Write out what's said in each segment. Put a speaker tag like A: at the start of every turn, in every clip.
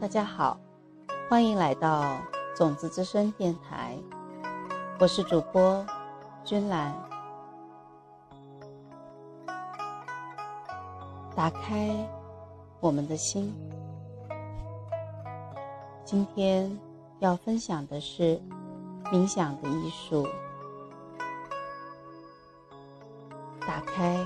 A: 大家好，欢迎来到种子之声电台，我是主播君兰。打开我们的心，今天要分享的是冥想的艺术。打开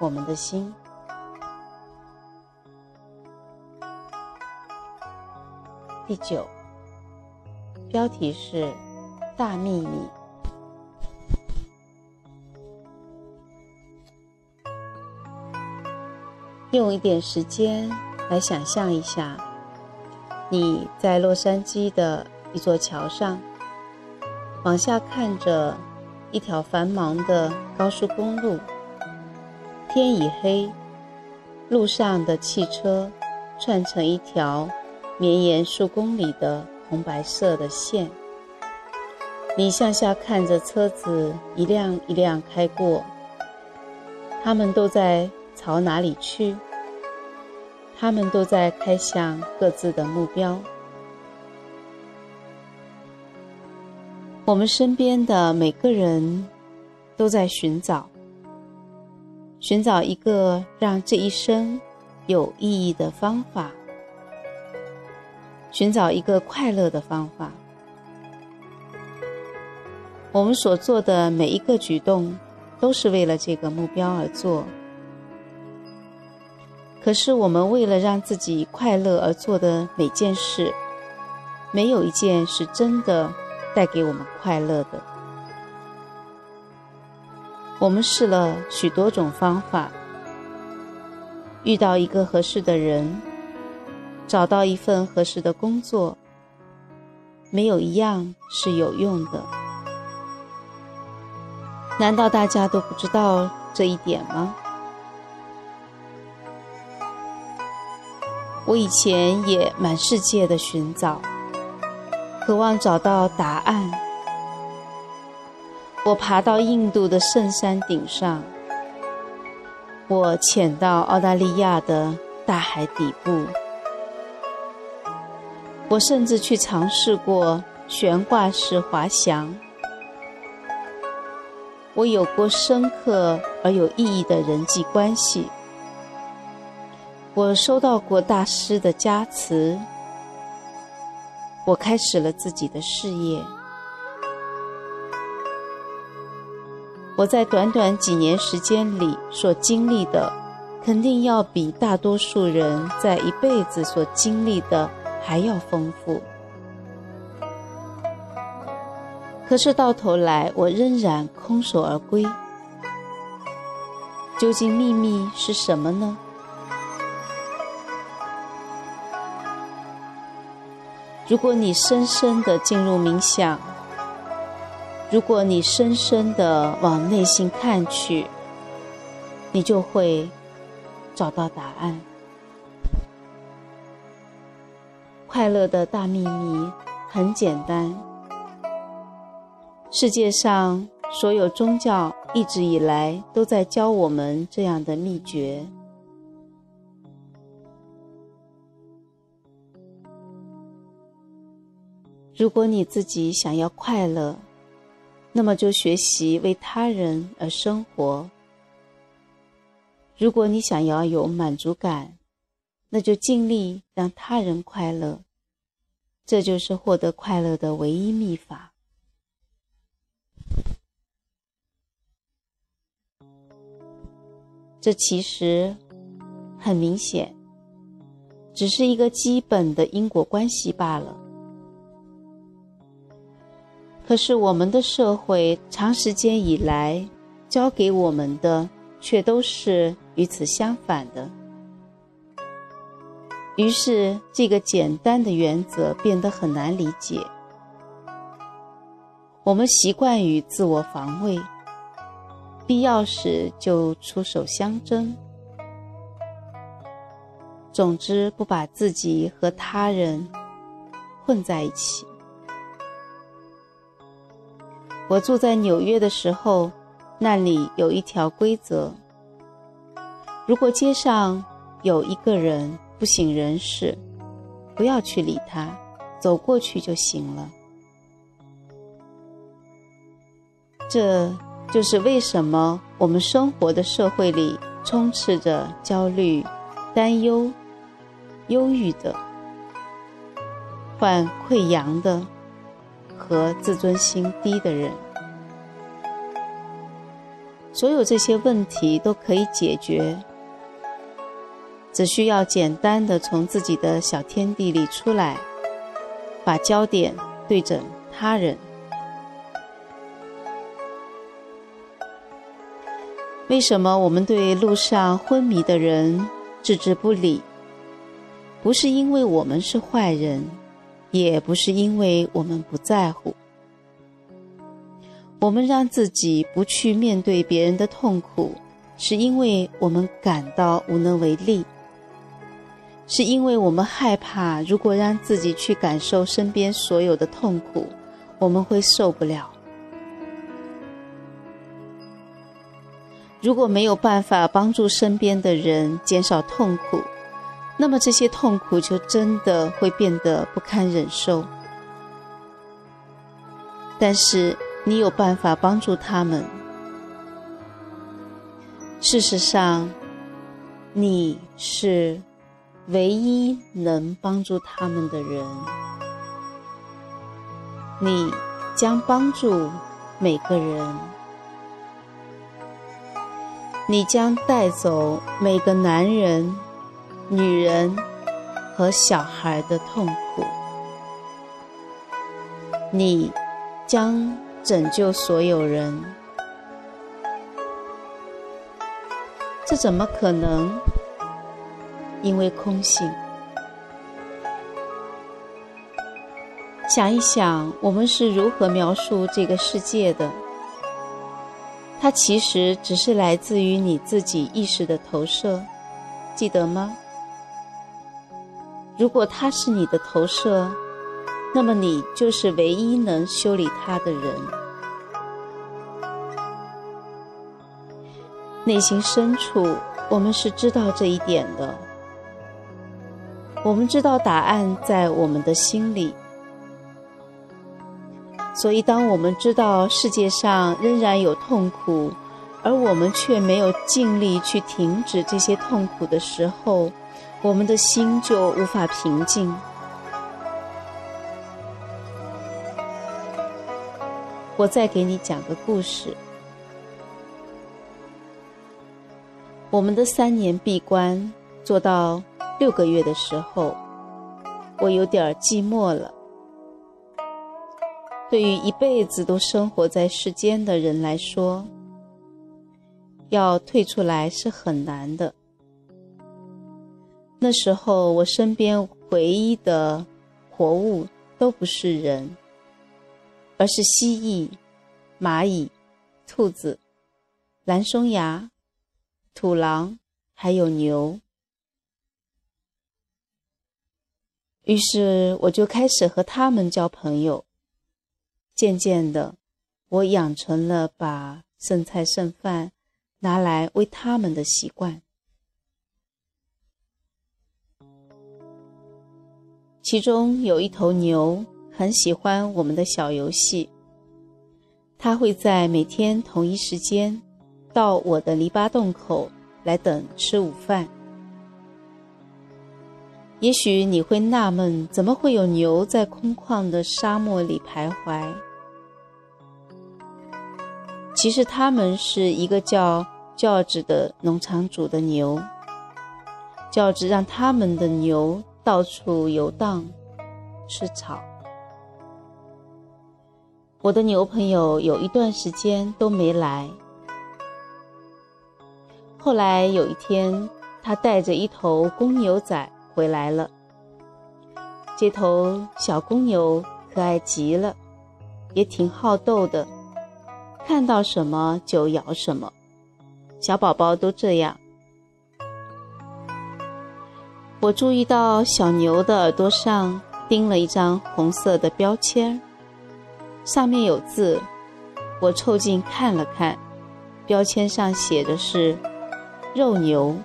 A: 我们的心。第九，标题是《大秘密》。用一点时间来想象一下，你在洛杉矶的一座桥上，往下看着一条繁忙的高速公路。天已黑，路上的汽车串成一条。绵延数公里的红白色的线，你向下看着车子一辆一辆开过，他们都在朝哪里去？他们都在开向各自的目标。我们身边的每个人都在寻找，寻找一个让这一生有意义的方法。寻找一个快乐的方法。我们所做的每一个举动，都是为了这个目标而做。可是，我们为了让自己快乐而做的每件事，没有一件是真的带给我们快乐的。我们试了许多种方法，遇到一个合适的人。找到一份合适的工作，没有一样是有用的。难道大家都不知道这一点吗？我以前也满世界的寻找，渴望找到答案。我爬到印度的圣山顶上，我潜到澳大利亚的大海底部。我甚至去尝试过悬挂式滑翔。我有过深刻而有意义的人际关系。我收到过大师的加持。我开始了自己的事业。我在短短几年时间里所经历的，肯定要比大多数人在一辈子所经历的。还要丰富，可是到头来，我仍然空手而归。究竟秘密是什么呢？如果你深深的进入冥想，如果你深深的往内心看去，你就会找到答案。快乐的大秘密很简单。世界上所有宗教一直以来都在教我们这样的秘诀。如果你自己想要快乐，那么就学习为他人而生活；如果你想要有满足感，那就尽力让他人快乐，这就是获得快乐的唯一秘法。这其实很明显，只是一个基本的因果关系罢了。可是我们的社会长时间以来教给我们的，却都是与此相反的。于是，这个简单的原则变得很难理解。我们习惯于自我防卫，必要时就出手相争。总之，不把自己和他人混在一起。我住在纽约的时候，那里有一条规则：如果街上有一个人，不省人事，不要去理他，走过去就行了。这就是为什么我们生活的社会里充斥着焦虑、担忧、忧郁的、患溃疡的和自尊心低的人。所有这些问题都可以解决，只需要简单的从自己的小天地里出来，把焦点对准他人。为什么我们对路上昏迷的人置之不理？不是因为我们是坏人，也不是因为我们不在乎。我们让自己不去面对别人的痛苦，是因为我们感到无能为力，是因为我们害怕，如果让自己去感受身边所有的痛苦，我们会受不了。如果没有办法帮助身边的人减少痛苦，那么这些痛苦就真的会变得不堪忍受。但是你有办法帮助他们。事实上，你是唯一能帮助他们的人。你将帮助每个人。你将带走每个男人、女人和小孩的痛苦，你将拯救所有人。这怎么可能？因为空性。想一想，我们是如何描述这个世界的？它其实只是来自于你自己意识的投射，记得吗？如果它是你的投射，那么你就是唯一能修理它的人。内心深处，我们是知道这一点的。我们知道答案在我们的心里。所以，当我们知道世界上仍然有痛苦，而我们却没有尽力去停止这些痛苦的时候，我们的心就无法平静。我再给你讲个故事。我们的三年闭关做到六个月的时候，我有点寂寞了。对于一辈子都生活在世间的人来说，要退出来是很难的。那时候，我身边唯一的活物都不是人，而是蜥蜴、蚂蚁、兔子、蓝松牙、土狼，还有牛。于是，我就开始和他们交朋友。渐渐的，我养成了把剩菜剩饭拿来喂他们的习惯。其中有一头牛很喜欢我们的小游戏，它会在每天同一时间到我的篱笆洞口来等吃午饭。也许你会纳闷，怎么会有牛在空旷的沙漠里徘徊？其实他们是一个叫教子的农场主的牛。教子让他们的牛到处游荡，吃草。我的牛朋友有一段时间都没来。后来有一天，他带着一头公牛仔回来了。这头小公牛可爱极了，也挺好斗的。看到什么就咬什么，小宝宝都这样。我注意到小牛的耳朵上钉了一张红色的标签，上面有字。我凑近看了看，标签上写的是“肉牛”。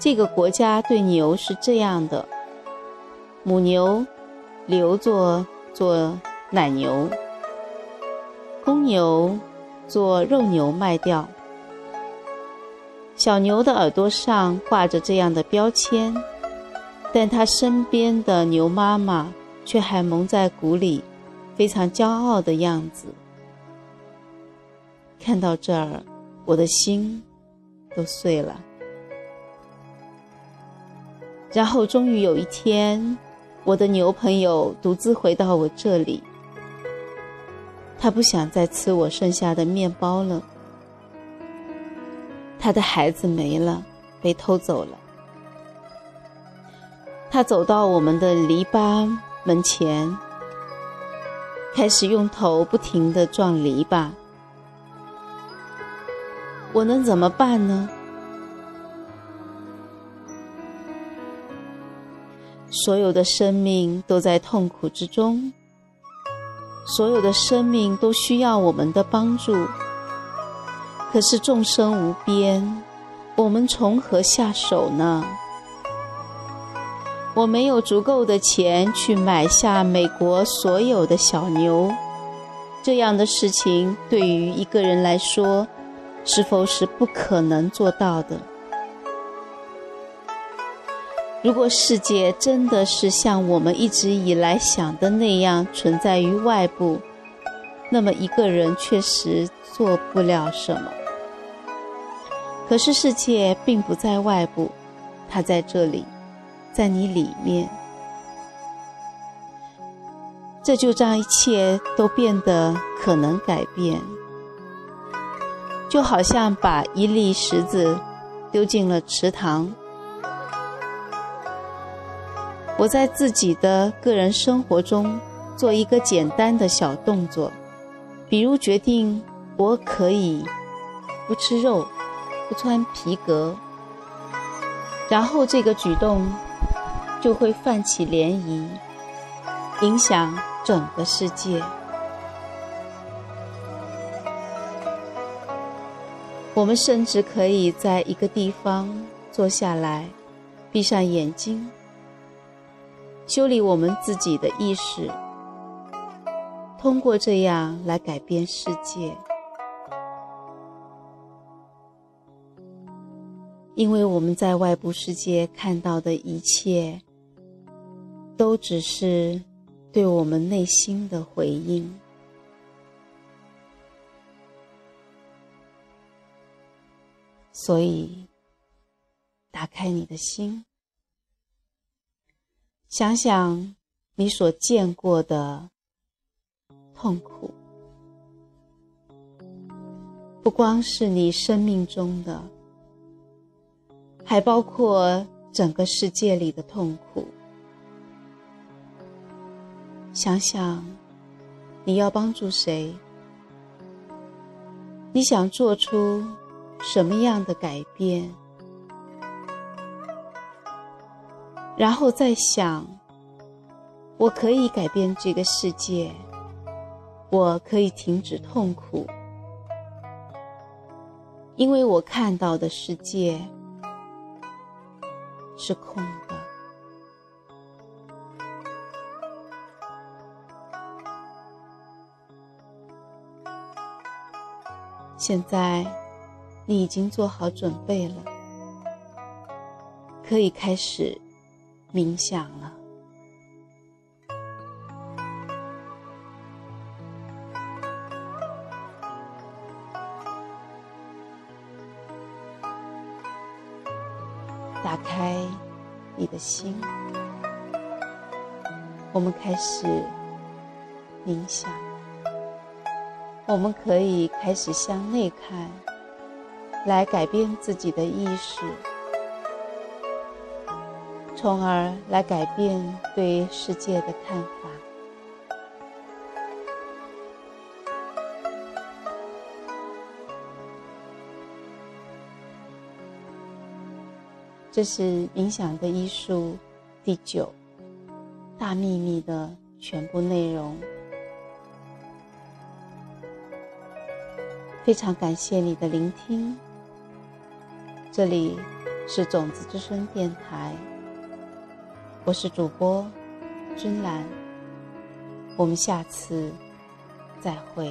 A: 这个国家对牛是这样的：母牛留作做奶牛，公牛做肉牛卖掉。小牛的耳朵上挂着这样的标签，但它身边的牛妈妈却还蒙在鼓里，非常骄傲的样子。看到这儿，我的心都碎了。然后终于有一天，我的牛朋友独自回到我这里，他不想再吃我剩下的面包了。他的孩子没了，被偷走了。他走到我们的篱笆门前，开始用头不停地撞篱笆。我能怎么办呢？所有的生命都在痛苦之中，所有的生命都需要我们的帮助。可是众生无边，我们从何下手呢？我没有足够的钱去买下美国所有的小牛，这样的事情对于一个人来说，是否是不可能做到的？如果世界真的是像我们一直以来想的那样存在于外部，那么一个人确实做不了什么。可是世界并不在外部，它在这里，在你里面。这就让一切都变得可能改变，就好像把一粒石子丢进了池塘。我在自己的个人生活中做一个简单的小动作，比如决定我可以不吃肉。不穿皮革，然后这个举动就会泛起涟漪，影响整个世界。我们甚至可以在一个地方坐下来，闭上眼睛，修理我们自己的意识，通过这样来改变世界。因为我们在外部世界看到的一切，都只是对我们内心的回应。所以，打开你的心，想想你所见过的痛苦，不光是你生命中的。还包括整个世界里的痛苦。想想，你要帮助谁？你想做出什么样的改变？然后再想，我可以改变这个世界，我可以停止痛苦，因为我看到的世界。是空的。现在，你已经做好准备了，可以开始冥想了。打开你的心，我们开始冥想。我们可以开始向内看，来改变自己的意识，从而来改变对世界的看法。这是冥想的艺术第九大秘密的全部内容。非常感谢你的聆听。这里是种子之声电台，我是主播君兰，我们下次再会。